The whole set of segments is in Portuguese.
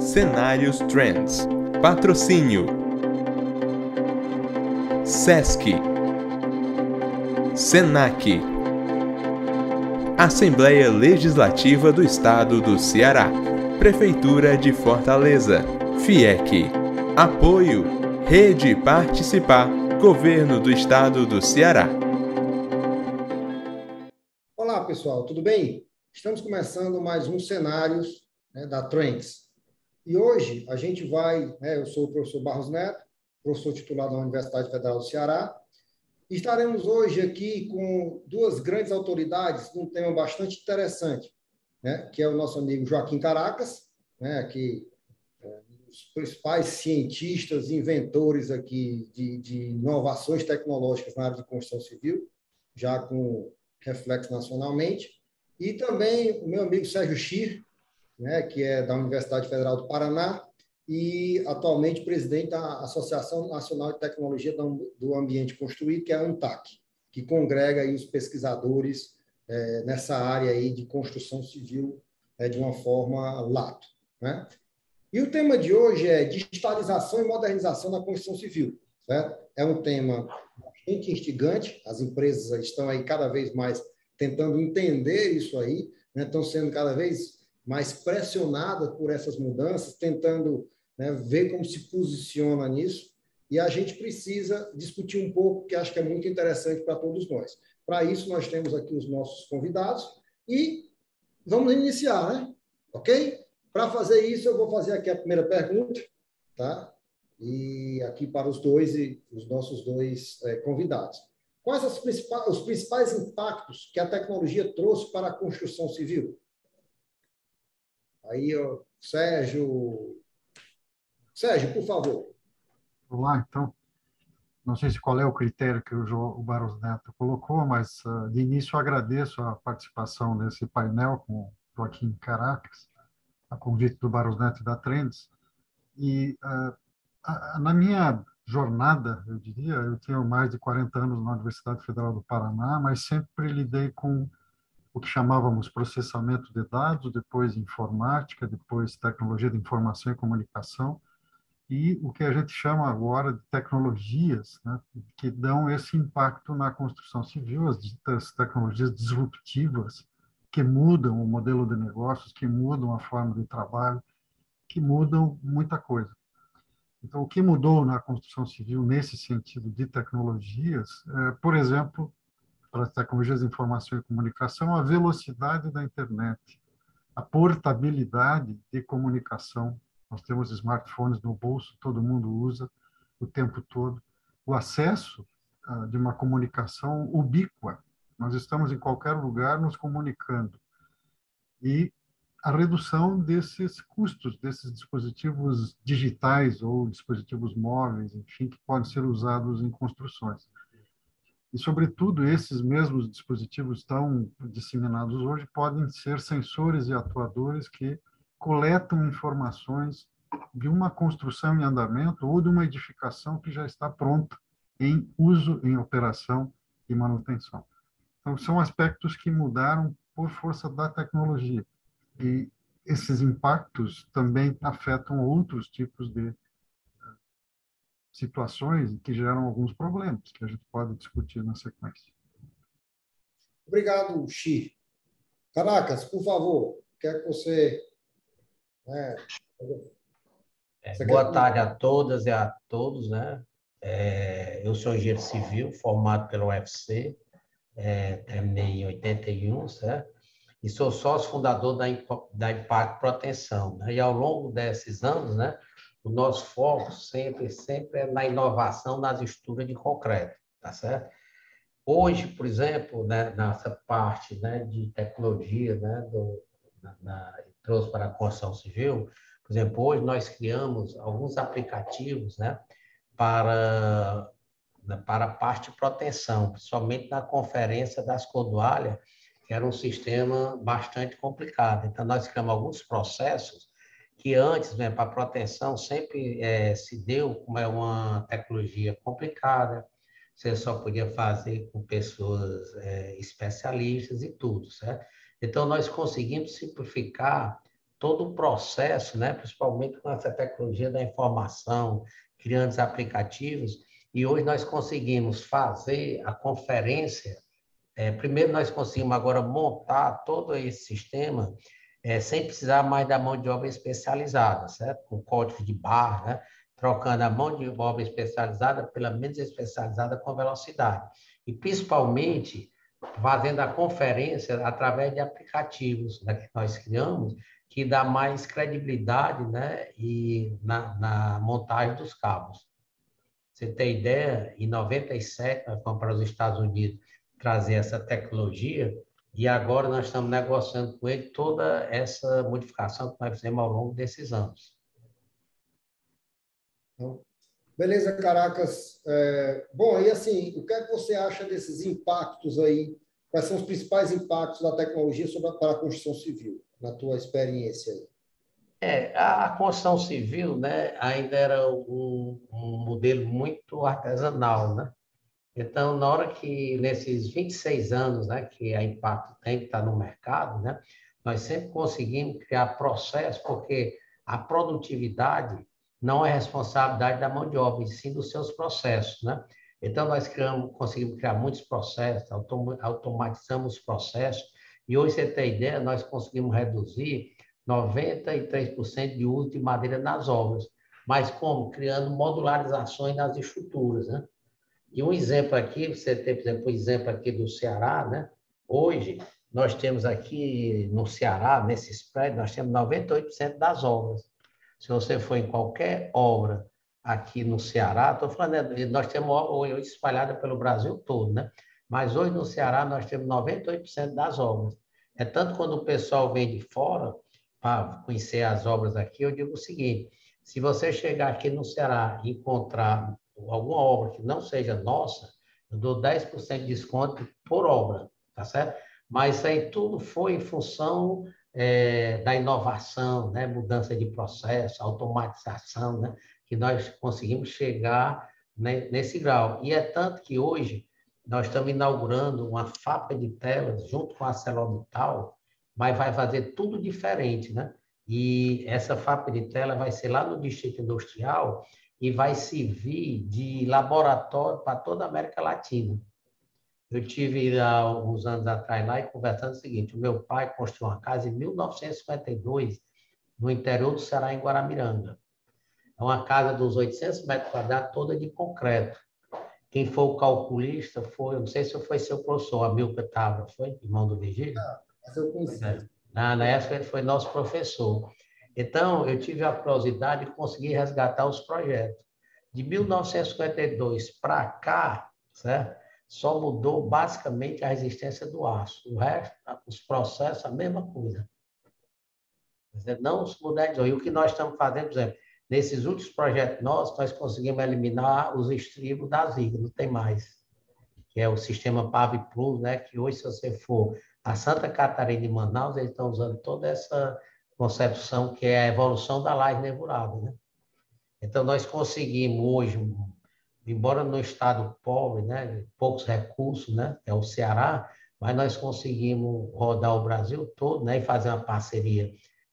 Cenários Trends. Patrocínio. SESC. SENAC. Assembleia Legislativa do Estado do Ceará. Prefeitura de Fortaleza. FIEC. Apoio. Rede Participar. Governo do Estado do Ceará. Olá, pessoal, tudo bem? Estamos começando mais um Cenários né, da Trends. E hoje a gente vai, né, eu sou o professor Barros Neto, professor titular da Universidade Federal do Ceará, estaremos hoje aqui com duas grandes autoridades num tema bastante interessante, né, que é o nosso amigo Joaquim Caracas, né, que é um dos principais cientistas, inventores aqui de, de inovações tecnológicas na área de construção civil, já com reflexo nacionalmente, e também o meu amigo Sérgio Schir, né, que é da Universidade Federal do Paraná e atualmente presidente da Associação Nacional de Tecnologia do Ambiente Construído, que é a ANTAC, que congrega aí os pesquisadores é, nessa área aí de construção civil é, de uma forma lato. Né? E o tema de hoje é digitalização e modernização da construção civil. Certo? É um tema bastante instigante, as empresas estão aí cada vez mais tentando entender isso aí, né? estão sendo cada vez mais pressionadas por essas mudanças, tentando né, ver como se posiciona nisso. E a gente precisa discutir um pouco, que acho que é muito interessante para todos nós. Para isso, nós temos aqui os nossos convidados e vamos iniciar, né? Ok? Para fazer isso, eu vou fazer aqui a primeira pergunta, tá? E aqui para os dois e os nossos dois é, convidados. Quais principais, os principais impactos que a tecnologia trouxe para a construção civil? Aí, ó, Sérgio. Sérgio, por favor. Vamos lá, então. Não sei se qual é o critério que o, jo, o Barros Neto colocou, mas uh, de início agradeço a participação nesse painel com o Joaquim Caracas, a convite do Barros Neto e da Trends. E uh, a, na minha jornada, eu diria. Eu tenho mais de 40 anos na Universidade Federal do Paraná, mas sempre lidei com o que chamávamos processamento de dados, depois informática, depois tecnologia de informação e comunicação, e o que a gente chama agora de tecnologias, né, que dão esse impacto na construção civil, as ditas tecnologias disruptivas, que mudam o modelo de negócios, que mudam a forma de trabalho, que mudam muita coisa. Então, o que mudou na construção civil nesse sentido de tecnologias, é, por exemplo, para as tecnologias de informação e comunicação, a velocidade da internet, a portabilidade de comunicação. Nós temos smartphones no bolso, todo mundo usa o tempo todo. O acesso uh, de uma comunicação ubíqua. Nós estamos em qualquer lugar nos comunicando. E a redução desses custos, desses dispositivos digitais ou dispositivos móveis, enfim, que podem ser usados em construções. E, sobretudo, esses mesmos dispositivos tão disseminados hoje podem ser sensores e atuadores que coletam informações de uma construção em andamento ou de uma edificação que já está pronta em uso, em operação e manutenção. Então, são aspectos que mudaram por força da tecnologia. E esses impactos também afetam outros tipos de situações que geram alguns problemas que a gente pode discutir na sequência. Obrigado, Xi. Caracas, por favor, quer que você. Né, você boa quer... tarde a todas e a todos, né? É, eu sou engenheiro civil, formado pelo UFC, é, terminei em 81, certo? e sou sócio fundador da, da Impacto Proteção. Né? E ao longo desses anos, né, o nosso foco sempre, sempre é na inovação nas estruturas de concreto, tá certo? Hoje, por exemplo, né, nessa parte né, de tecnologia, né, do, na, na, trouxe para a construção civil, por exemplo, hoje nós criamos alguns aplicativos né, para, né, para a parte de proteção, principalmente na conferência das Cordoalhas, que era um sistema bastante complicado. Então, nós criamos alguns processos que antes, né, para proteção, sempre é, se deu como é uma tecnologia complicada, você só podia fazer com pessoas é, especialistas e tudo, certo? Então, nós conseguimos simplificar todo o processo, né? principalmente com essa tecnologia da informação, criando os aplicativos, e hoje nós conseguimos fazer a conferência. É, primeiro, nós conseguimos agora montar todo esse sistema é, sem precisar mais da mão de obra especializada, certo? Com código de barra, né? trocando a mão de obra especializada pela menos especializada com velocidade. E, principalmente, fazendo a conferência através de aplicativos né, que nós criamos, que dá mais credibilidade né, e na, na montagem dos cabos. Você tem ideia, em 97 nós fomos para os Estados Unidos trazer essa tecnologia e agora nós estamos negociando com ele toda essa modificação que nós fizemos ao longo desses anos. Então, beleza, Caracas. É, bom, e assim, o que é que você acha desses impactos aí? Quais são os principais impactos da tecnologia sobre a, para a construção civil? na tua experiência aí? É, a construção civil, né, ainda era um, um modelo muito artesanal, né? Então, na hora que, nesses 26 anos, né, que a Impacto tem que estar no mercado, né, nós sempre conseguimos criar processos, porque a produtividade não é responsabilidade da mão de obra, e sim dos seus processos, né? Então, nós criamos, conseguimos criar muitos processos, automatizamos os processos, e hoje, você tem ideia, nós conseguimos reduzir 93% de uso de madeira nas obras. Mas como? Criando modularizações nas estruturas, né? E um exemplo aqui, você tem, por exemplo, o exemplo aqui do Ceará, né? Hoje, nós temos aqui no Ceará, nesses prédios, nós temos 98% das obras. Se você for em qualquer obra aqui no Ceará, estou falando, né, nós temos obra espalhada pelo Brasil todo, né? Mas hoje no Ceará nós temos 98% das obras. É tanto quando o pessoal vem de fora para conhecer as obras aqui, eu digo o seguinte: se você chegar aqui no Ceará e encontrar alguma obra que não seja nossa, eu dou 10% de desconto por obra, tá certo? Mas isso aí tudo foi em função é, da inovação, né? mudança de processo, automatização, né? que nós conseguimos chegar né, nesse grau. E é tanto que hoje nós estamos inaugurando uma fábrica de telas junto com a ArcelorMittal, mas vai fazer tudo diferente, né? E essa fábrica de tela vai ser lá no Distrito Industrial e vai servir de laboratório para toda a América Latina. Eu tive há alguns anos atrás lá e conversando o seguinte: o meu pai construiu uma casa em 1952 no interior do Ceará, em Guaramiranga. É uma casa dos 800 metros quadrados, toda de concreto. Quem foi o calculista foi, não sei se foi seu professor, Amilcar Tavra, foi? Irmão do Virgílio? Ah, mas eu conheci. É. Na, na época ele foi nosso professor. Então, eu tive a curiosidade de conseguir resgatar os projetos. De 1952 para cá, certo? só mudou basicamente a resistência do aço. O resto, os processos, a mesma coisa. Não os modernos. E o que nós estamos fazendo, por exemplo, Nesses últimos projetos nossos, nós conseguimos eliminar os estribos das vigas, não tem mais. Que é o sistema PAV Plus, né? que hoje, se você for a Santa Catarina e Manaus, eles estão usando toda essa concepção que é a evolução da laje nervurada. Né? Então, nós conseguimos hoje, embora no estado pobre, né, poucos recursos, né, é o Ceará, mas nós conseguimos rodar o Brasil todo né, e fazer uma parceria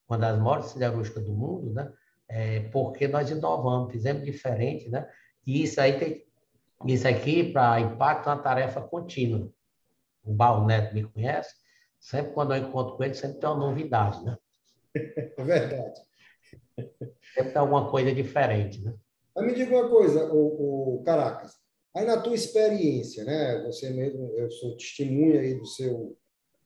com uma das maiores siderúrgicas do mundo, né, é, porque nós inovamos, fizemos diferente, né? E isso aí tem, isso aqui para impacto é uma tarefa contínua. O Barro Neto me conhece, sempre quando eu encontro com ele, sempre tem uma novidade, né? É verdade. Sempre tem alguma coisa diferente, né? Mas me diga uma coisa, o, o Caracas, aí na tua experiência, né? Você mesmo, eu sou testemunha aí do seu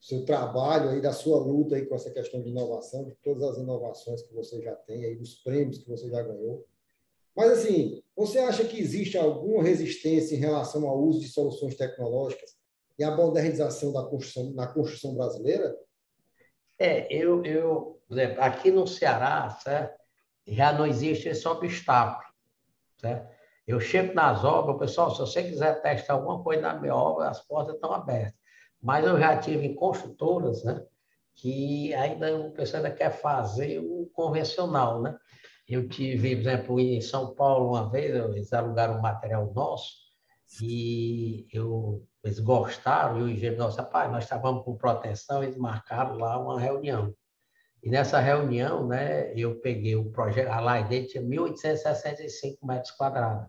seu trabalho aí, da sua luta aí com essa questão de inovação, de todas as inovações que você já tem aí, dos prêmios que você já ganhou. Mas, assim, você acha que existe alguma resistência em relação ao uso de soluções tecnológicas e à modernização da construção, na construção brasileira? É, eu, eu por exemplo, aqui no Ceará, certo? já não existe esse obstáculo. Certo? Eu chego nas obras, pessoal, se você quiser testar alguma coisa na minha obra, as portas estão abertas. Mas eu já tive em construtoras, né? Que ainda o pessoal ainda quer fazer o convencional, né? Eu tive, por exemplo, em São Paulo uma vez, eles alugaram um material nosso e eu, eles gostaram, e o engenheiro nosso, pai, nós estávamos com proteção, eles marcaram lá uma reunião. E nessa reunião, né, eu peguei o projeto, a laje dele tinha 1.865 metros quadrados.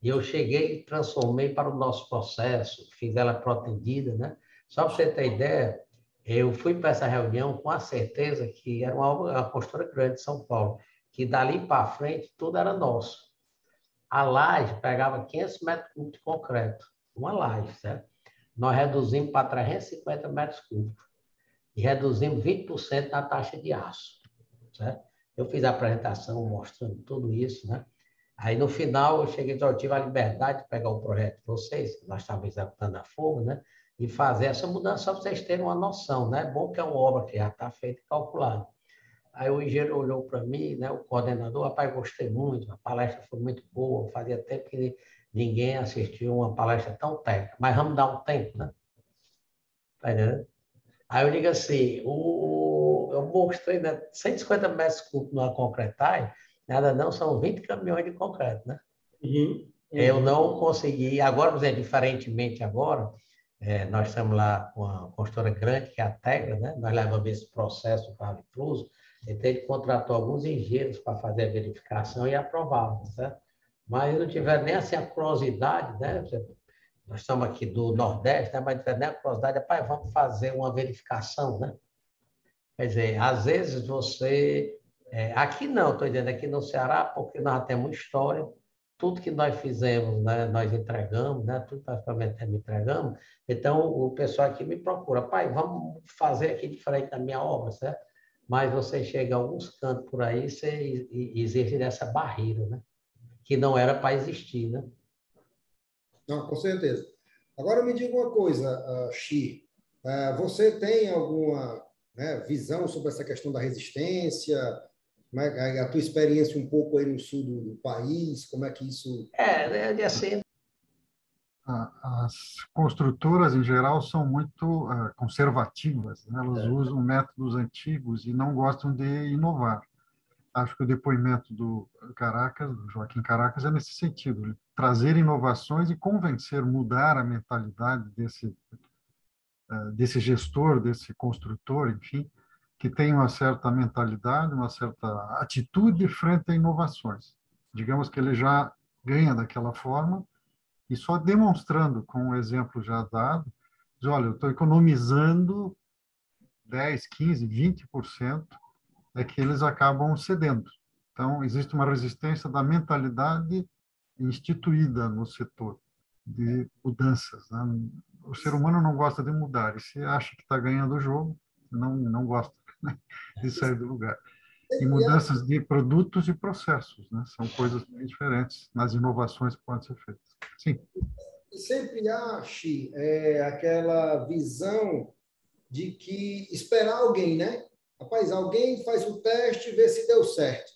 E eu cheguei e transformei para o nosso processo, fiz ela protendida, né? Só para você ter ideia, eu fui para essa reunião com a certeza que era uma, uma postura grande de São Paulo, que dali para frente tudo era nosso. A laje pegava 500 metros cúbicos de concreto, uma laje, certo? Nós reduzimos para 350 metros cúbicos e reduzimos 20% da taxa de aço, certo? Eu fiz a apresentação mostrando tudo isso, né? Aí, no final, eu cheguei, eu tive a liberdade de pegar o projeto de vocês, que nós estávamos executando a fogo, né? E fazer essa mudança, só para vocês terem uma noção, né? É bom que é uma obra que já está feita e calculada. Aí o engenheiro olhou para mim, né? O coordenador, rapaz, gostei muito, a palestra foi muito boa, fazia tempo que ninguém assistiu uma palestra tão técnica, mas vamos dar um tempo, né? Tá entendendo? Aí eu digo assim, o, eu mostrei né, 150 metros cúbicos numa concretagem, Nada não, são 20 caminhões de concreto, né? Uhum. Eu não consegui, agora, por exemplo, diferentemente agora, é, nós estamos lá com uma construtora grande, que é a Tegra, né? Nós levamos esse processo para a Incluso, então ele contratou alguns engenheiros para fazer a verificação e aprovaram, certo? Mas não tiveram nem assim, a curiosidade, né? Nós estamos aqui do Nordeste, né? mas nem a curiosidade, pai, vamos fazer uma verificação, né? Quer dizer, às vezes você é, aqui não, estou dizendo aqui no Ceará, porque nós temos história, tudo que nós fizemos, né, nós entregamos, né, tudo que nós entregamos. Então, o pessoal aqui me procura, pai, vamos fazer aqui diferente da minha obra, certo? Mas você chega a alguns cantos por aí, você existe essa barreira, né? Que não era para existir, né? Não, com certeza. Agora me diga uma coisa, uh, Xi, uh, você tem alguma né, visão sobre essa questão da resistência, como é a tua experiência um pouco aí no sul do país, como é que isso... É, é assim... As construtoras, em geral, são muito uh, conservativas. Né? Elas é. usam métodos antigos e não gostam de inovar. Acho que o depoimento do Caracas, do Joaquim Caracas, é nesse sentido, trazer inovações e convencer, mudar a mentalidade desse, uh, desse gestor, desse construtor, enfim, que tem uma certa mentalidade, uma certa atitude frente a inovações. Digamos que ele já ganha daquela forma e só demonstrando com o exemplo já dado, diz, olha, eu estou economizando 10, 15, 20%, é que eles acabam cedendo. Então, existe uma resistência da mentalidade instituída no setor de mudanças. Né? O ser humano não gosta de mudar, e se acha que está ganhando o jogo, não, não gosta de sair do lugar. E mudanças de produtos e processos, né? São coisas bem diferentes nas inovações que podem ser feitas. Sim. Sempre ache é, aquela visão de que esperar alguém, né? Rapaz, alguém faz o teste e vê se deu certo.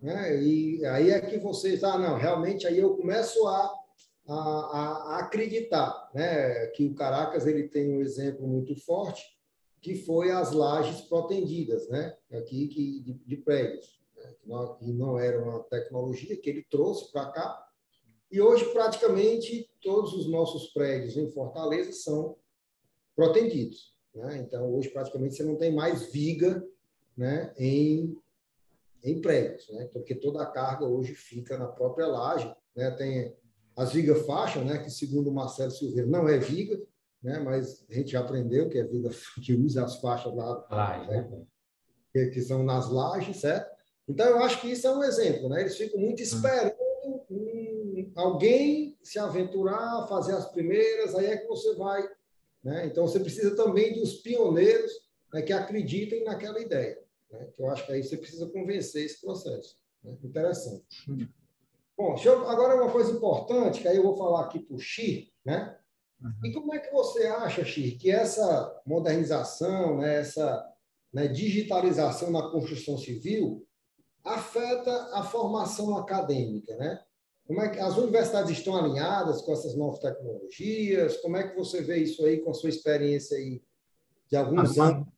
Né? E aí é que vocês, ah, não, realmente aí eu começo a, a, a acreditar né? que o Caracas ele tem um exemplo muito forte que foi as lajes protendidas, né? Aqui que, de, de prédios, né? que, não, que não era uma tecnologia que ele trouxe para cá. E hoje, praticamente, todos os nossos prédios em Fortaleza são protendidos. Né? Então, hoje, praticamente, você não tem mais viga né? em, em prédios, né? porque toda a carga hoje fica na própria laje. Né? Tem as vigas faixa, né? que, segundo o Marcelo Silveira, não é viga, né? mas a gente já aprendeu que é vida que usa as faixas lá, Laje, né? que, que, são nas lajes, certo? Então, eu acho que isso é um exemplo. Né? Eles ficam muito hum. esperando alguém se aventurar, fazer as primeiras, aí é que você vai. Né? Então, você precisa também dos pioneiros né, que acreditem naquela ideia. Né? Que eu acho que aí você precisa convencer esse processo. Né? Interessante. Bom, eu, agora uma coisa importante, que aí eu vou falar aqui para o Xi, né? Uhum. E como é que você acha, Xir, que essa modernização, né, essa né, digitalização na construção civil afeta a formação acadêmica, né? Como é que as universidades estão alinhadas com essas novas tecnologias? Como é que você vê isso aí com a sua experiência aí de alguns ah, anos?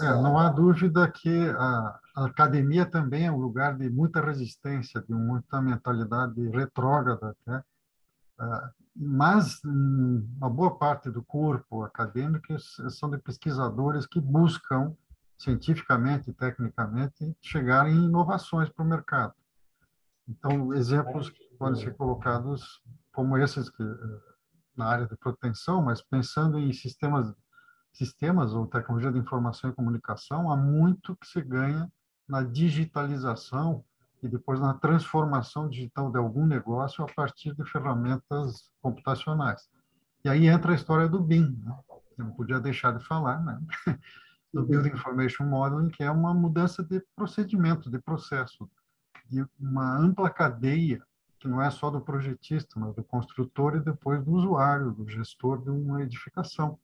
É, não há dúvida que a, a, academia também é um lugar de muita resistência, de muita mentalidade retrógrada, né? mas uma boa parte do corpo acadêmico são de pesquisadores que buscam cientificamente e tecnicamente, chegar em inovações para o mercado. Então, exemplos que podem ser colocados como esses que, eh, na área de proteção, mas pensando em sistemas, sistemas ou tecnologia de informação e comunicação, há muito que se ganha na digitalização e depois na transformação digital de algum negócio a partir de ferramentas computacionais. E aí entra a história do BIM, né? Não podia deixar de falar, né? do. Building Information Modeling, que é uma mudança de procedimento, de processo, de uma ampla cadeia, que não é só do projetista, mas do construtor e depois do usuário, do gestor de uma edificação,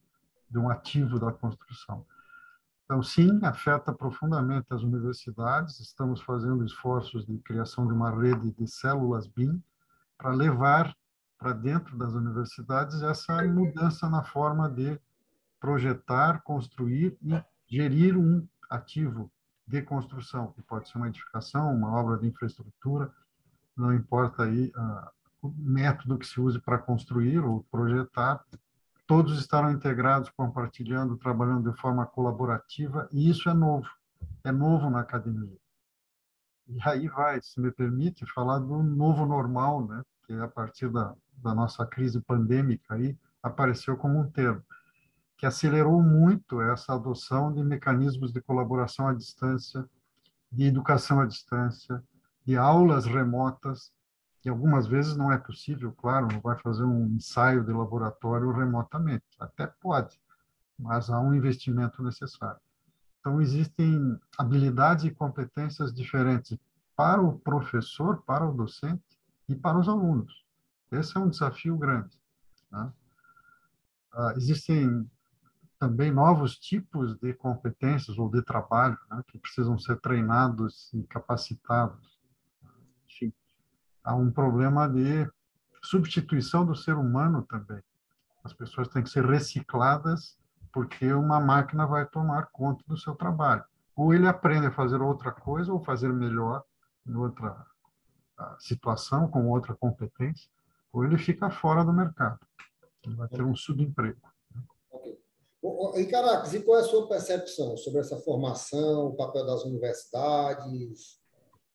de um ativo da construção. Então, sim, afeta profundamente as universidades. Estamos fazendo esforços de criação de uma rede de células BIM para levar para dentro das universidades essa mudança na forma de projetar, construir e gerir um ativo de construção, que pode ser uma edificação, uma obra de infraestrutura, não importa aí uh, o método que se use para construir ou projetar, todos estarão integrados, compartilhando, trabalhando de forma colaborativa, e isso é novo, é novo na academia. E aí vai, se me permite, falar do novo normal, né, que a partir da, da nossa crise pandêmica aí apareceu como um termo que acelerou muito essa adoção de mecanismos de colaboração à distância, de educação à distância, de aulas remotas, e algumas vezes não é possível, claro, não vai fazer um ensaio de laboratório remotamente, até pode, mas há um investimento necessário. Então, existem habilidades e competências diferentes para o professor, para o docente e para os alunos. Esse é um desafio grande. Né? Existem também novos tipos de competências ou de trabalho né, que precisam ser treinados e capacitados. Há um problema de substituição do ser humano também. As pessoas têm que ser recicladas porque uma máquina vai tomar conta do seu trabalho. Ou ele aprende a fazer outra coisa ou fazer melhor em outra ah, situação, com outra competência, ou ele fica fora do mercado. Ele vai ter um subemprego. E, Caracas, e qual é a sua percepção sobre essa formação, o papel das universidades?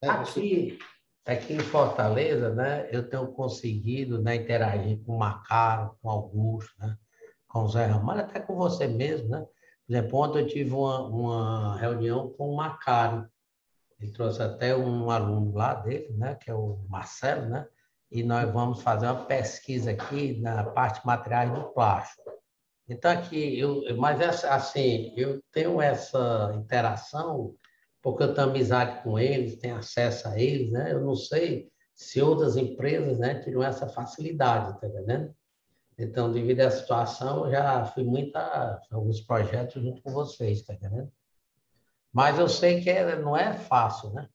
Né? Aqui, aqui em Fortaleza, né, eu tenho conseguido né, interagir com o Macaro, com o Augusto, né, com o Zé Ramalho, até com você mesmo. Né? Por exemplo, ontem eu tive uma, uma reunião com o Macaro. Ele trouxe até um aluno lá dele, né, que é o Marcelo, né? e nós vamos fazer uma pesquisa aqui na parte de materiais do plástico. Então, aqui, eu, mas essa, assim, eu tenho essa interação, porque eu tenho amizade com eles, tenho acesso a eles, né? Eu não sei se outras empresas né, teriam essa facilidade, tá entendendo? Então, devido à situação, eu já fui muito a alguns projetos junto com vocês, tá entendendo? Mas eu sei que é, não é fácil, né?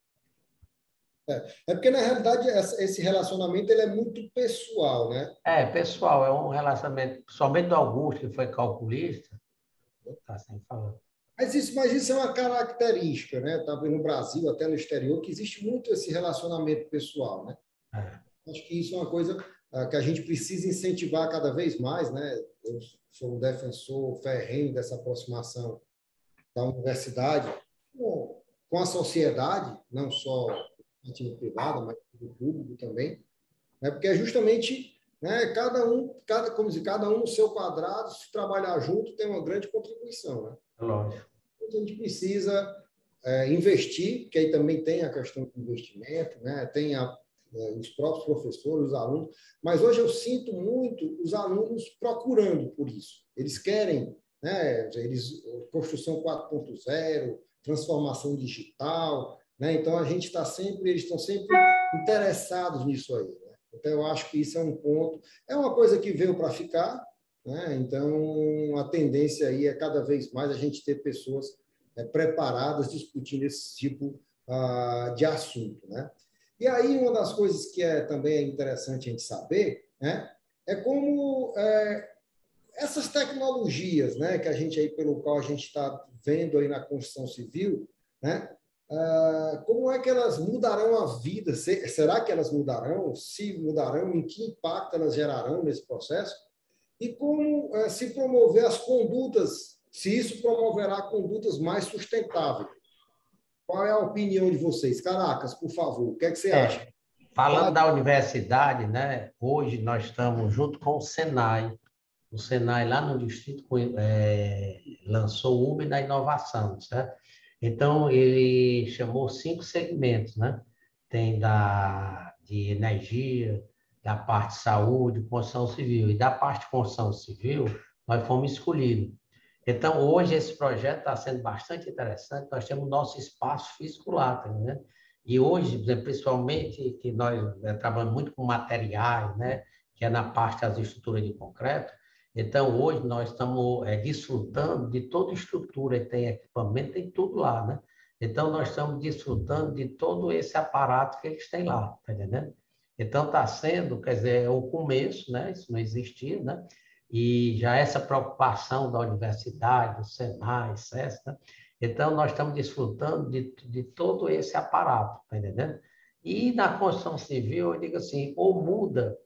É, é porque, na realidade, esse relacionamento ele é muito pessoal, né? É, pessoal, é um relacionamento, somente do Augusto, que foi calculista, está sem falar. Mas isso, mas isso é uma característica, né? Tá no Brasil, até no exterior, que existe muito esse relacionamento pessoal, né? É. Acho que isso é uma coisa uh, que a gente precisa incentivar cada vez mais, né? Eu sou um defensor ferrenho dessa aproximação da universidade com, com a sociedade, não só iniciativa privada, mas do público também, né? porque é justamente né, cada um, cada, como dizer, cada um no seu quadrado, se trabalhar junto, tem uma grande contribuição. Né? É lógico. A gente precisa é, investir, que aí também tem a questão do investimento, né? tem a, é, os próprios professores, os alunos, mas hoje eu sinto muito os alunos procurando por isso. Eles querem, né, eles, construção 4.0, transformação digital, né? Então, a gente está sempre, eles estão sempre interessados nisso aí. Né? Então, eu acho que isso é um ponto. É uma coisa que veio para ficar, né? então a tendência aí é cada vez mais a gente ter pessoas é, preparadas discutindo esse tipo uh, de assunto. Né? E aí, uma das coisas que é também interessante a gente saber né? é como é, essas tecnologias né, que a gente aí, pelo qual a gente está vendo aí na construção civil, né, ah, como é que elas mudarão a vida? Será que elas mudarão? Se mudarão, em que impacto elas gerarão nesse processo? E como eh, se promover as condutas se isso promoverá condutas mais sustentáveis. Qual é a opinião de vocês? Caracas, por favor, o que é que você é, acha? Falando da universidade, né? hoje nós estamos junto com o Senai. O Senai, lá no Distrito, é, lançou o Uber da Inovação, certo? Então, ele chamou cinco segmentos, né? Tem da, de energia, da parte de saúde, construção civil. E da parte construção civil, nós fomos escolhidos. Então, hoje, esse projeto está sendo bastante interessante. Nós temos nosso espaço físico lá, né? E hoje, principalmente, que nós né, trabalhamos muito com materiais, né? Que é na parte das estruturas de concreto. Então, hoje, nós estamos é, desfrutando de toda estrutura, tem equipamento, tem tudo lá, né? Então, nós estamos desfrutando de todo esse aparato que eles têm lá, tá entendendo? Então, está sendo, quer dizer, é o começo, né? Isso não existia, né? E já essa preocupação da universidade, do Senai, SESC, né? então nós estamos desfrutando de, de todo esse aparato, tá entendendo? E na construção civil, eu digo assim, ou muda,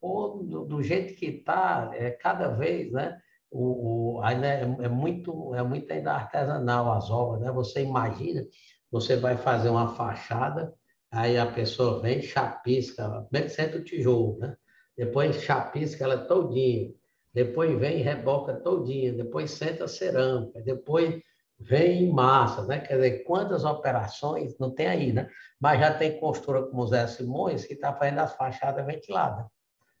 ou do, do jeito que está, é, cada vez, né? O, o, ainda é, é, muito, é muito ainda artesanal as obras, né? Você imagina, você vai fazer uma fachada, aí a pessoa vem, chapisca, bem centro o tijolo, né? Depois chapisca ela todinha, depois vem e reboca todinha, depois senta a cerâmica, depois vem em massa, né? Quer dizer, quantas operações, não tem aí, né? Mas já tem costura como o Zé Simões, que está fazendo as fachadas ventiladas,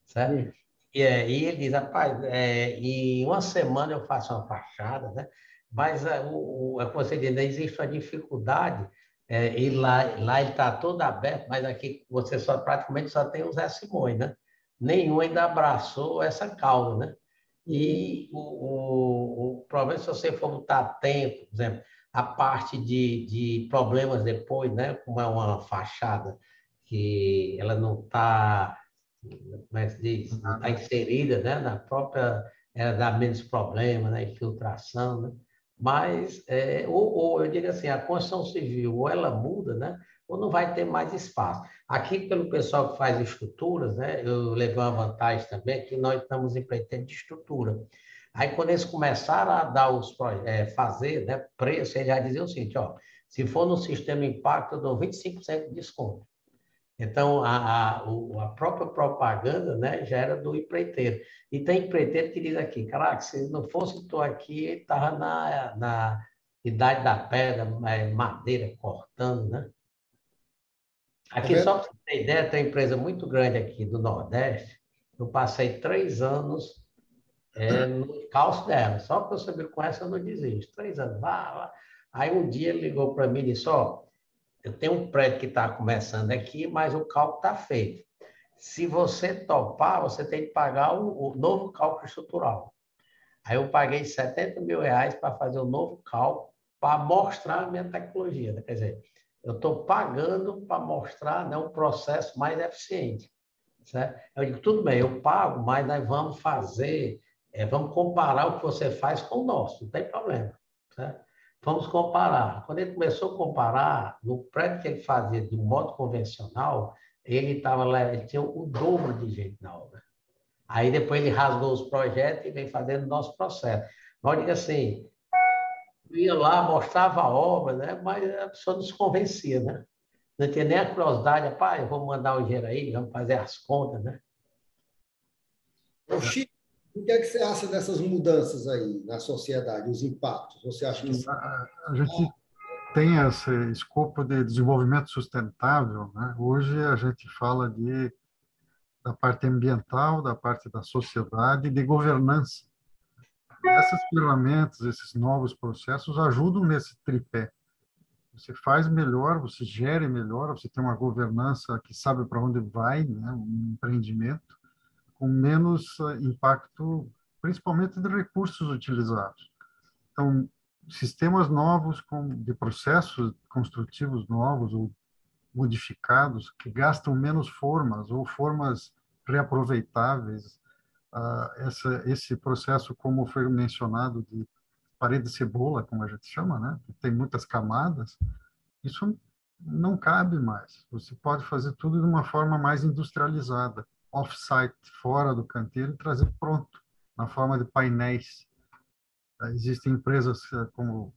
certo? E, é, e ele diz, rapaz, é, em uma semana eu faço uma fachada, né? Mas é, o, o, é como você diz, existe uma dificuldade, é, e lá, lá ele está todo aberto, mas aqui você só praticamente só tem o Zé Simões, né? nenhum ainda abraçou essa causa, né? E o, o, o problema, se você for botar tempo, por exemplo, a parte de, de problemas depois, né? Como é uma fachada que ela não está, como é que diz, não está inserida, né? Na própria, ela dá menos problema, né? Infiltração, né? Mas, é, ou, ou eu digo assim, a construção civil, ou ela muda, né? ou não vai ter mais espaço. Aqui, pelo pessoal que faz estruturas, né, eu levei uma vantagem também, que nós estamos empreendendo de estrutura. Aí, quando eles começaram a dar os é, fazer né, preço, eles já diziam o seguinte, ó, se for no sistema impacto, eu dou 25% de desconto. Então, a, a, a, própria propaganda né, já era do empreiteiro. E tem empreiteiro que diz aqui, caraca, se não fosse tu aqui, estava na, na idade da pedra, é, madeira cortando, né? Aqui, tá só para você ter ideia, tem uma empresa muito grande aqui do Nordeste. Eu passei três anos é, no calço dela. Só para eu saber com essa eu não desisto. Três anos. Lá, lá. Aí um dia ele ligou para mim e disse: Ó, eu tenho um prédio que está começando aqui, mas o cálculo está feito. Se você topar, você tem que pagar o, o novo cálculo estrutural. Aí eu paguei 70 mil reais para fazer o novo cálculo, para mostrar a minha tecnologia. Né? Quer dizer, eu estou pagando para mostrar né, um processo mais eficiente. Certo? Eu digo, tudo bem, eu pago, mas nós vamos fazer, é, vamos comparar o que você faz com o nosso, não tem problema. Certo? Vamos comparar. Quando ele começou a comparar, no prédio que ele fazia de modo convencional, ele estava lá, ele tinha o dobro de gente na obra. Aí depois ele rasgou os projetos e vem fazendo o nosso processo. Mas digo assim, ia lá, mostrava a obra, né? mas a pessoa não se convencia, né? Não tinha nem a curiosidade, pai, vou mandar o dinheiro aí, vamos fazer as contas, né? O Chico, o que é que você acha dessas mudanças aí na sociedade, os impactos? Você acha que... A, gente tem esse escopo de desenvolvimento sustentável, né? Hoje a gente fala de da parte ambiental, da parte da sociedade de governança essas ferramentas, esses novos processos ajudam nesse tripé. Você faz melhor, você gere melhor, você tem uma governança que sabe para onde vai, né? um empreendimento, com menos ah, impacto, principalmente de recursos utilizados. Então, sistemas novos com, de processos construtivos novos ou modificados que gastam menos formas ou formas reaproveitáveis uh, essa, esse processo, como foi mencionado, de parede de cebola, como a gente chama, né? que tem muitas camadas, isso não cabe mais. Você pode fazer tudo de uma forma mais industrializada, off-site, fora do canteiro, e trazer pronto, na forma de painéis. Existem empresas como,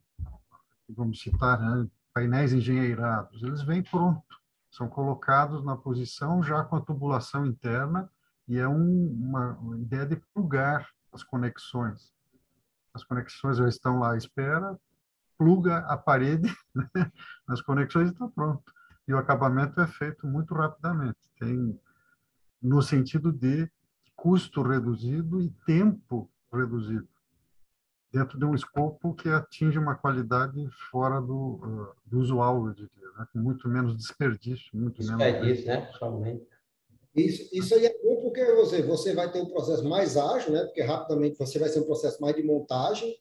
vamos citar, né, painéis engenheirados, eles vêm pronto, são colocados na posição já com a tubulação interna e é um, uma, uma, ideia de plugar as conexões. As conexões já estão lá à espera, pluga a parede né, nas conexões e está pronto. E o acabamento é feito muito rapidamente. Tem no sentido de custo reduzido e tempo reduzido dentro de um escopo que atinge uma qualidade fora do, uh, do usual, eu diria, né? com muito menos desperdício, muito desperdício, menos... né? Somente. Isso, isso aí é bom porque você, você vai ter um processo mais ágil, né? Porque rapidamente você vai ser um processo mais de montagem,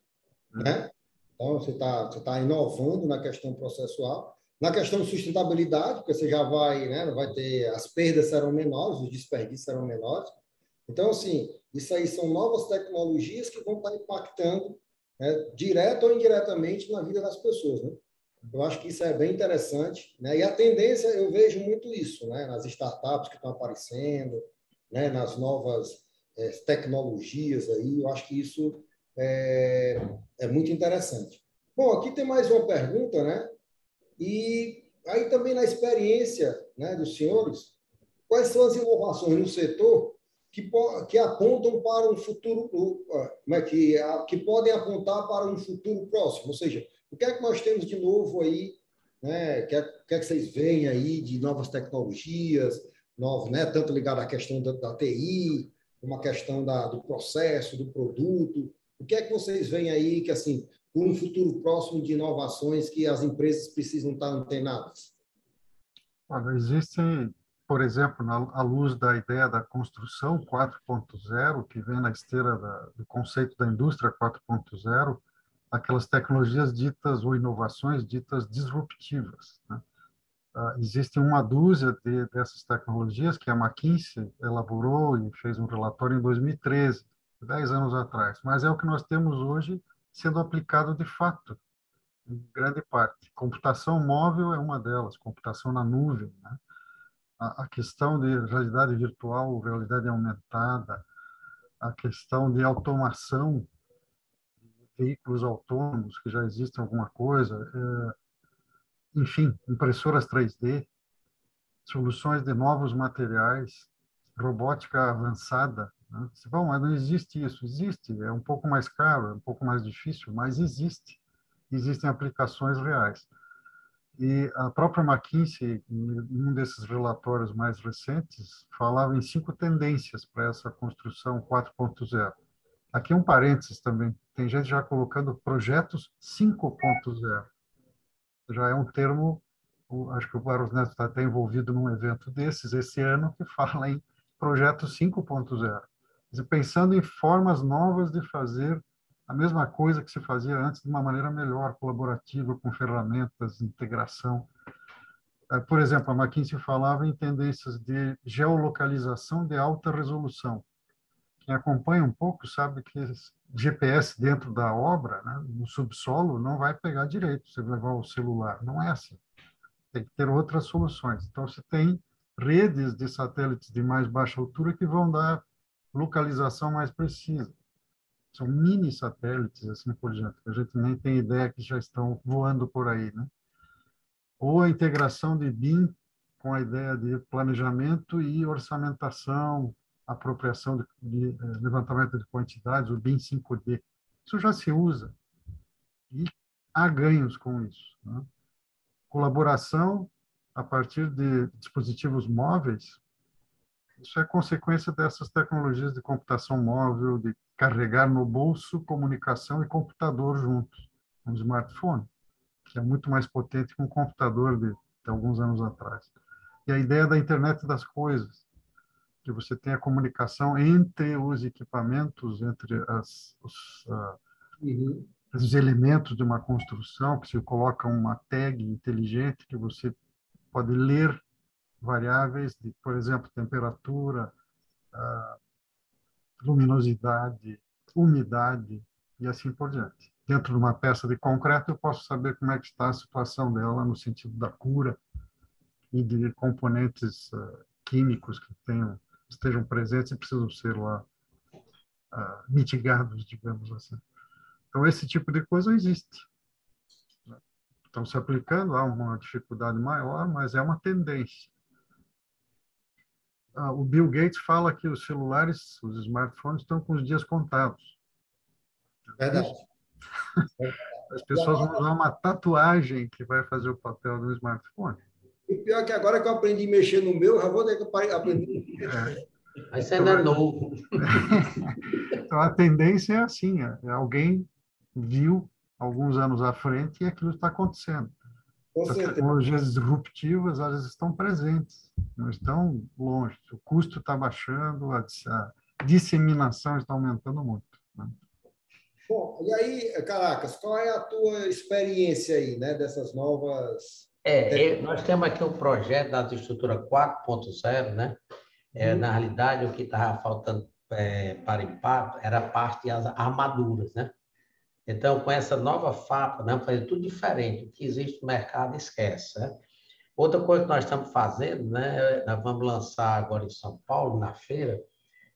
é. né? Então, você está você tá inovando na questão processual. Na questão de sustentabilidade, porque você já vai, né? Vai ter... As perdas serão menores, os desperdícios serão menores. Então, assim, isso aí são novas tecnologias que vão estar impactando né, direto ou indiretamente na vida das pessoas. Né? Eu acho que isso é bem interessante. Né? E a tendência, eu vejo muito isso né? nas startups que estão aparecendo, né? nas novas é, tecnologias. aí. Eu acho que isso é, é muito interessante. Bom, aqui tem mais uma pergunta, né? E aí também na experiência né, dos senhores, quais são as inovações no setor que, que apontam para um futuro, como é que, que podem apontar para um futuro próximo. Ou seja, o que é que nós temos de novo aí, né? O que é, que, é que vocês veem aí de novas tecnologias, novos, né? Tanto ligado à questão da, da TI, como a questão da, do processo, do produto. O que é que vocês veem aí que assim, por um futuro próximo de inovações que as empresas precisam estar antenadas? Olha, existem por exemplo, na, à luz da ideia da construção 4.0, que vem na esteira da, do conceito da indústria 4.0, aquelas tecnologias ditas ou inovações ditas disruptivas. Né? Uh, existe uma dúzia de, dessas tecnologias que a McKinsey elaborou e fez um relatório em 2013, 10 anos atrás, mas é o que nós temos hoje sendo aplicado de fato, em grande parte. Computação móvel é uma delas, computação na nuvem, né? a, questão de realidade virtual, realidade aumentada, a questão de automação veículos autônomos, que já existem alguma coisa, é, enfim, impressoras 3D, soluções de novos materiais, robótica avançada. Né? Bom, mas não existe isso. Existe, é um pouco mais caro, é um pouco mais difícil, mas existe. Existem aplicações reais. E a própria McKinsey, em um desses relatórios mais recentes, falava em cinco tendências para essa construção 4.0. Aqui um parênteses também. Tem gente já colocando projetos 5.0. Já é um termo, acho que o Barros Neto está até envolvido num evento desses esse ano, que fala em projeto 5.0. Pensando em formas novas de fazer a mesma coisa que se fazia antes de uma maneira melhor, colaborativa, com ferramentas, integração. É, por exemplo, a McKinsey falava em tendências de geolocalização de alta resolução. Quem acompanha um pouco sabe que GPS dentro da obra, né, no subsolo, não vai pegar direito se levar o celular. Não é assim. Tem que ter outras soluções. Então, você tem redes de satélites de mais baixa altura que vão dar localização mais precisa são mini satélites, assim por diante, a gente nem tem ideia que já estão voando por aí, né? Ou a integração de BIM com a ideia de planejamento e orçamentação, apropriação de, de eh, levantamento de quantidades, o BIM 5D. Isso já se usa e há ganhos com isso. Né? Colaboração a partir de dispositivos móveis, isso é consequência dessas tecnologias de computação móvel, de carregar no bolso comunicação e computador juntos. Um smartphone, que é muito mais potente que um computador de, de alguns anos atrás. E a ideia da internet das coisas, que você tem a comunicação entre os equipamentos, entre as, os, uh, uhum. os elementos de uma construção, que se coloca uma tag inteligente que você pode ler variáveis de, por exemplo, temperatura, uh, luminosidade, umidade e assim por diante. Dentro de uma peça de concreto, eu posso saber como é que está a situação dela no sentido da cura e de componentes uh, químicos que tenham, estejam presentes e precisam ser lá uh, mitigados, digamos assim. Então, esse tipo de coisa existe. Estão se aplicando, há uma dificuldade maior, mas é uma tendência. Ah, o Bill Gates fala que os celulares, os smartphones, estão com os dias contados. Verdade. As pessoas vão usar uma tatuagem que vai fazer o papel do smartphone. O pior é que agora que eu aprendi a mexer no meu, já vou ter que aprender. É. Mas ainda é novo. então, a tendência é assim, é, alguém viu alguns anos à frente e aquilo está acontecendo. As tecnologias disruptivas, elas estão presentes, não estão longe. O custo está baixando, a, disseminação está aumentando muito. Né? Bom, e aí, Caracas, qual é a tua experiência aí, né, dessas novas... É, nós temos aqui um projeto da estrutura 4.0, né? É, hum. Na realidade, o que estava faltando é, para impacto era a parte das armaduras, né? Então, com essa nova FAPA, né, fazer tudo diferente. O que existe no mercado, esquece. Né? Outra coisa que nós estamos fazendo, né, nós vamos lançar agora em São Paulo, na feira,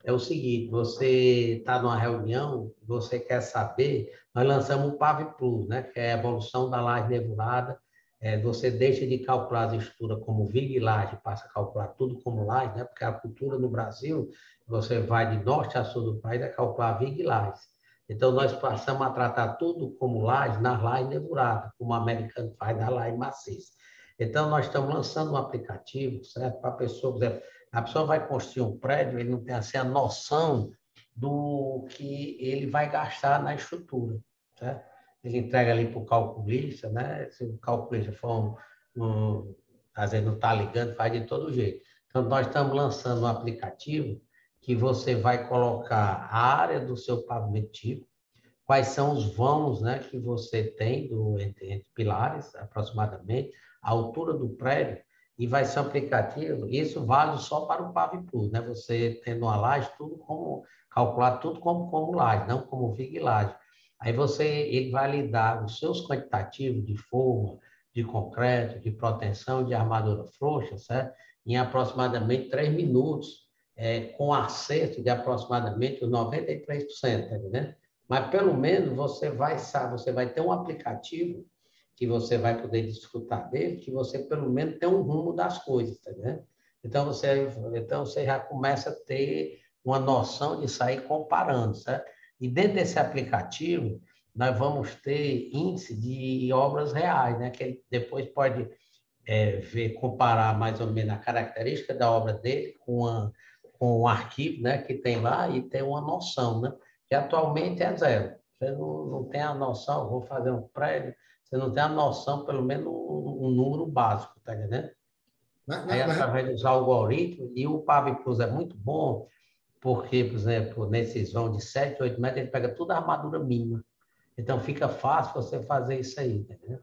é o seguinte: você está numa reunião, você quer saber, nós lançamos o PAV Plus, né, que é a evolução da laje nebulada. É, você deixa de calcular as estruturas como VIG e laje, passa a calcular tudo como laje, né, porque a cultura no Brasil, você vai de norte a sul do país, é calcular VIG e laje. Então, nós passamos a tratar tudo como laje, na laje nebulada, como o americano faz na laje maciça. Então, nós estamos lançando um aplicativo, certo? Para a pessoa, por exemplo, a pessoa vai construir um prédio, ele não tem assim a noção do que ele vai gastar na estrutura, certo? Ele entrega ali para o calculista, né? Se o calculista for um, um às vezes não está ligando, faz de todo jeito. Então, nós estamos lançando um aplicativo que você vai colocar a área do seu pavimento quais são os vãos né, que você tem do, entre, entre pilares, aproximadamente, a altura do prédio, e vai ser um aplicativo. Isso vale só para o Pave Plus, né? Você tendo uma laje, tudo como calcular tudo como, como laje, não como VIG laje. Aí você ele vai lhe dar os seus quantitativos de forma, de concreto, de proteção, de armadura frouxa, certo? Em aproximadamente três minutos é, com acerto de aproximadamente 93%, tá entendendo? Mas pelo menos você vai sabe, você vai ter um aplicativo que você vai poder desfrutar dele, que você pelo menos tem um rumo das coisas, tá entendendo? Então você, então você já começa a ter uma noção de sair comparando, certo? E dentro desse aplicativo, nós vamos ter índice de obras reais, né? Que ele depois pode é, ver, comparar mais ou menos a característica da obra dele com a com o arquivo né, que tem lá e tem uma noção, né? que atualmente é zero. Você não, não tem a noção, vou fazer um prédio, você não tem a noção, pelo menos, um, um número básico, tá entendendo? Mas, Aí, através dos algoritmos, e o Pave Plus é muito bom, porque, por exemplo, nesses vão de 7, 8 metros, ele pega toda a armadura mínima. Então, fica fácil você fazer isso aí, entendeu?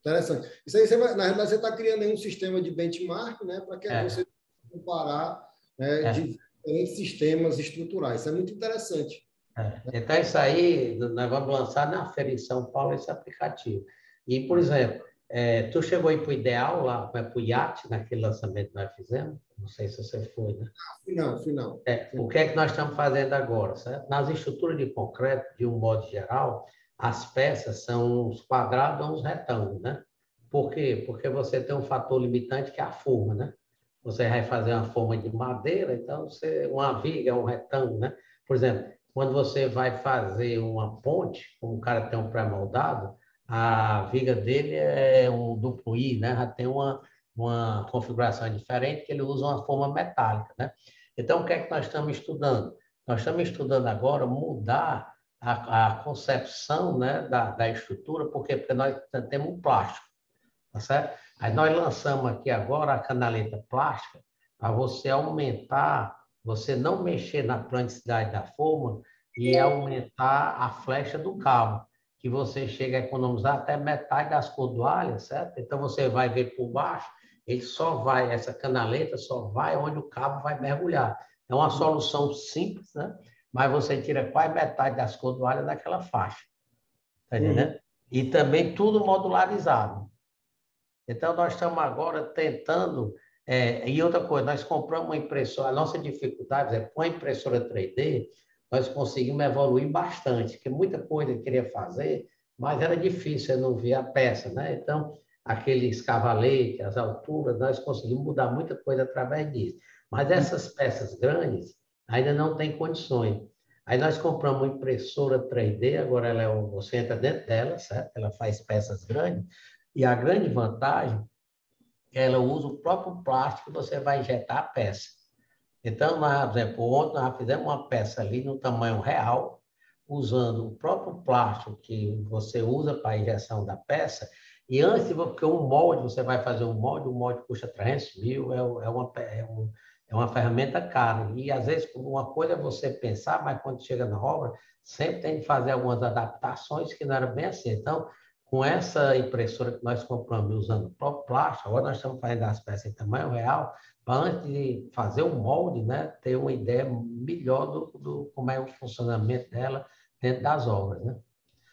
Interessante. Isso aí, você vai, na realidade, você está criando um sistema de benchmark, né, para que é. você comparar né, é. de diferentes sistemas estruturais. Isso é muito interessante. É. Então, isso aí, nós vamos lançar na feira em São Paulo esse aplicativo. E, por exemplo, é, tu chegou aí para o Ideal, lá para o IAT, naquele lançamento que nós fizemos? Não sei se você foi, né? Fui não, fui não. É, o que é que nós estamos fazendo agora? Certo? Nas estruturas de concreto, de um modo geral, as peças são uns quadrados ou uns retângulos, né? Por quê? Porque você tem um fator limitante que é a forma, né? Você vai fazer uma forma de madeira, então você, uma viga, um retângulo, né? Por exemplo, quando você vai fazer uma ponte, como o cara tem um pré-moldado, a viga dele é um duplo I, né? Já tem uma, uma configuração diferente, que ele usa uma forma metálica, né? Então, o que é que nós estamos estudando? Nós estamos estudando agora mudar a, a concepção né, da, da estrutura, porque, porque nós temos um plástico, tá certo? Aí nós lançamos aqui agora a canaleta plástica para você aumentar, você não mexer na plasticidade da forma e aumentar a flecha do cabo, que você chega a economizar até metade das cordoalhas, certo? Então você vai ver por baixo, ele só vai, essa canaleta só vai onde o cabo vai mergulhar. É uma solução simples, né? Mas você tira quase metade das cordoalhas daquela faixa. Tá entendendo? Uhum. E também tudo modularizado. Então, nós estamos agora tentando. É, e outra coisa, nós compramos uma impressora, a nossa dificuldade é com a impressora 3D, nós conseguimos evoluir bastante, porque muita coisa queria fazer, mas era difícil, eu não via a peça, né? Então, aqueles cavaletes, as alturas, nós conseguimos mudar muita coisa através disso. Mas essas peças grandes ainda não tem condições. Aí nós compramos uma impressora 3D, agora ela é você entra dentro dela, certo? Ela faz peças grandes. E a grande vantagem é ela usa o próprio plástico que você vai injetar a peça. Então, nós, por exemplo, ontem nós fizemos uma peça ali no tamanho real, usando o próprio plástico que você usa para a injeção da peça, e antes, porque um molde, você vai fazer um molde, o molde custa 300 mil, é, é, uma, é, um, é uma ferramenta cara. E às vezes, uma coisa é você pensar, mas quando chega na obra, sempre tem que fazer algumas adaptações que não era bem assim. Então, com essa impressora que nós compramos usando o próprio plástico, agora nós estamos fazendo as peças em tamanho real, para antes de fazer o molde, né, ter uma ideia melhor do, do como é o funcionamento dela dentro das obras. Né?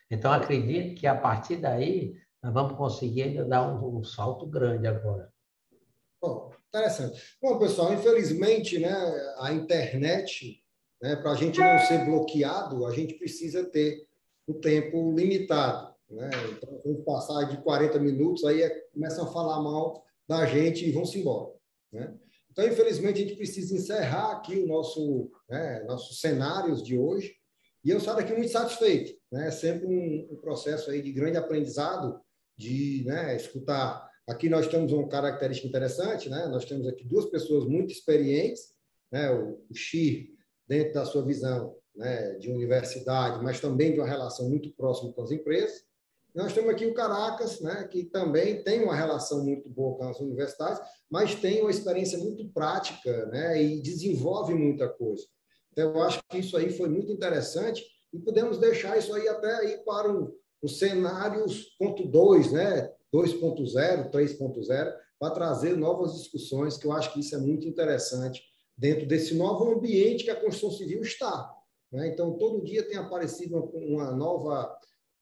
Então, acredito que a partir daí nós vamos conseguir ainda dar um, um salto grande agora. Bom, interessante. Bom, pessoal, infelizmente, né, a internet, né, para a gente não ser bloqueado, a gente precisa ter um tempo limitado. Né? Então, se passar de 40 minutos, aí é, começam a falar mal da gente e vão-se embora. Né? Então, infelizmente, a gente precisa encerrar aqui o nosso, né, nossos cenários de hoje. E eu saio daqui muito satisfeito. Né? É sempre um, um processo aí de grande aprendizado de né, escutar. Aqui nós temos uma característica interessante, né? Nós temos aqui duas pessoas muito experientes, né? O, o Xi, dentro da sua visão né, de universidade, mas também de uma relação muito próxima com as empresas. Nós temos aqui o Caracas, né, que também tem uma relação muito boa com as universidades, mas tem uma experiência muito prática né, e desenvolve muita coisa. Então, eu acho que isso aí foi muito interessante e podemos deixar isso aí até aí para um, os cenários ponto 2, né? 2.0, 3.0, para trazer novas discussões, que eu acho que isso é muito interessante dentro desse novo ambiente que a construção civil está. Né? Então, todo dia tem aparecido uma, uma nova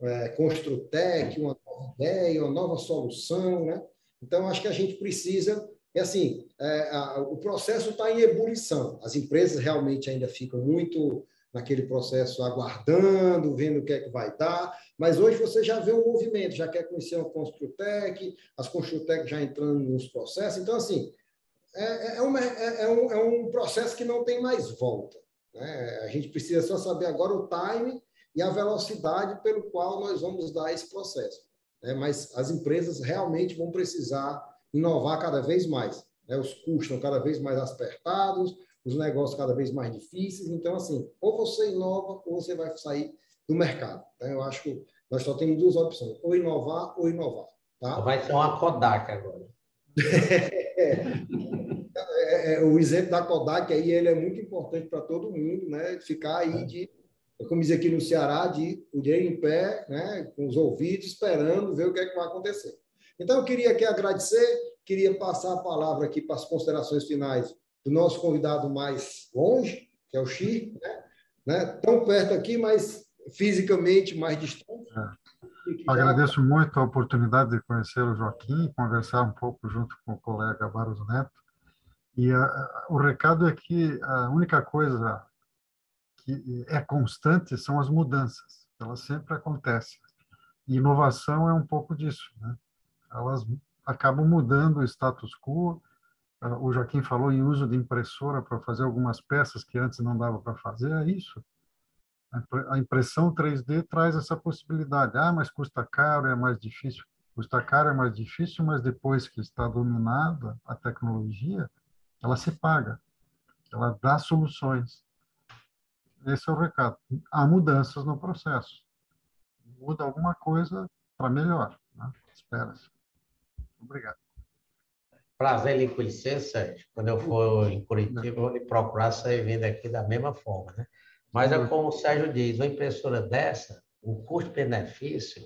é, Construtec, uma nova ideia, uma nova solução. Né? Então, acho que a gente precisa. É assim, é, a, o processo está em ebulição. As empresas realmente ainda ficam muito naquele processo aguardando, vendo o que é que vai dar, mas hoje você já vê um movimento, já quer conhecer a Construtec, as Construtec já entrando nos processos, então, assim, é, é, uma, é, é, um, é um processo que não tem mais volta. Né? A gente precisa só saber agora o time e a velocidade pelo qual nós vamos dar esse processo. Né? Mas as empresas realmente vão precisar inovar cada vez mais. Né? Os custos estão cada vez mais apertados, os negócios cada vez mais difíceis. Então, assim, ou você inova ou você vai sair do mercado. Né? Eu acho que nós só temos duas opções, ou inovar ou inovar. Tá? Vai ser uma Kodak agora. é, é, o exemplo da Kodak aí ele é muito importante para todo mundo, né? Ficar aí de, como diz aqui no Ceará, de o dia em pé, né? Com os ouvidos esperando ver o que é que vai acontecer. Então eu queria aqui agradecer, queria passar a palavra aqui para as considerações finais do nosso convidado mais longe, que é o Xi, né? né? Tão perto aqui, mas fisicamente mais distante. É. Agradeço muito a oportunidade de conhecer o Joaquim, conversar um pouco junto com o colega Barros Neto. E a, a, o recado é que a única coisa que é constante são as mudanças. Elas sempre acontecem. E inovação é um pouco disso. Né? Elas acabam mudando o status quo, ah, o Joaquim falou em uso de impressora para fazer algumas peças que antes não dava para fazer, é isso. A impressão 3D traz essa possibilidade. Ah, mas custa caro, é mais difícil. Custa caro, é mais difícil, mas depois que está dominada a tecnologia, ela se paga. Ela dá soluções. Esse é o recado. Há mudanças no processo. Muda alguma coisa para melhor. Né? Espera-se. Obrigado. Prazer em conhecer, Sérgio. Quando eu for em Curitiba, eu vou lhe procurar sair vindo aqui da mesma forma, né? Mas é como o Sérgio diz, uma impressora dessa, o custo-benefício,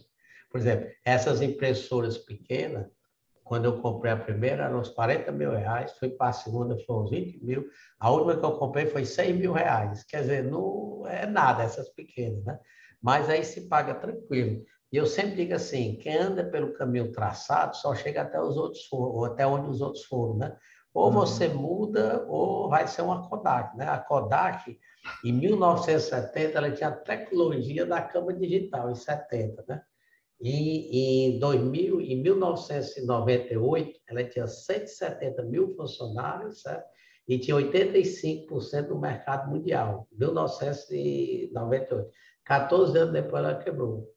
por exemplo, essas impressoras pequenas, quando eu comprei a primeira, eram uns 40 mil reais, fui para a segunda, foi uns 20 mil, a última que eu comprei foi 100 mil reais, quer dizer, não é nada essas pequenas, né? Mas aí se paga tranquilo. E eu sempre digo assim, quem anda pelo caminho traçado só chega até os outros foram, ou até onde os outros foram, né? Ou uhum. você muda ou vai ser uma Kodak. Né? A Kodak, em 1970, ela tinha a tecnologia da câmera digital, em 70. Né? E em, 2000, em 1998, ela tinha 170 mil funcionários certo? e tinha 85% do mercado mundial. 1998. 14 anos depois ela quebrou.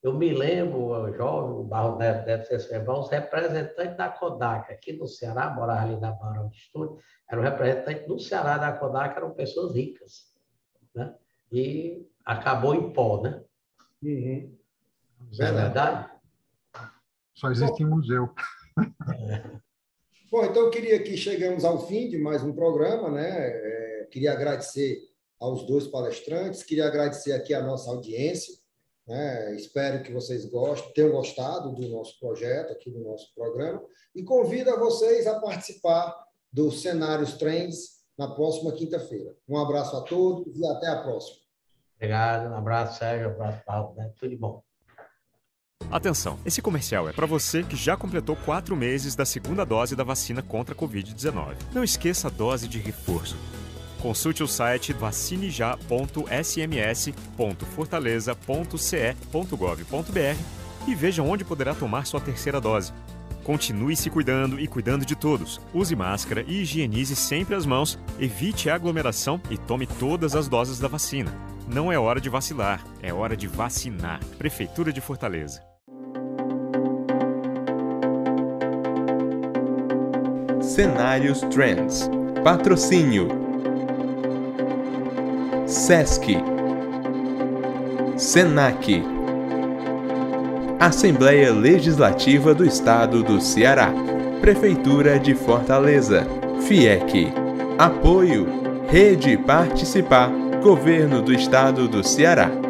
Eu me lembro, jovem, o Barro Neto deve ser cerebral, os representantes da Kodak aqui no Ceará, morava ali na Barão de Estúdio, era o representante do Ceará da Kodak, eram pessoas ricas. Né? E acabou em pó, né? Uhum. É verdade? Só existe em museu. É. Bom, então eu queria que chegamos ao fim de mais um programa, né? É, queria agradecer aos dois palestrantes, queria agradecer aqui a nossa audiência. Né? Espero que vocês gostem, tenham gostado do nosso projeto, aqui do nosso programa, e convido a vocês a participar do Cenários Trends na próxima quinta-feira. Um abraço a todos e até a próxima. Obrigado, um abraço, Sérgio, um abraço, Paulo, né? tudo de bom. Atenção, esse comercial é para você que já completou quatro meses da segunda dose da vacina contra a Covid-19. Não esqueça a dose de reforço. Consulte o site vacinejá.sms.fortaleza.ce.gov.br e veja onde poderá tomar sua terceira dose. Continue se cuidando e cuidando de todos. Use máscara e higienize sempre as mãos, evite aglomeração e tome todas as doses da vacina. Não é hora de vacilar, é hora de vacinar. Prefeitura de Fortaleza. Cenários Trends. Patrocínio. SESC, SENAC, Assembleia Legislativa do Estado do Ceará, Prefeitura de Fortaleza, FIEC, Apoio, Rede Participar, Governo do Estado do Ceará.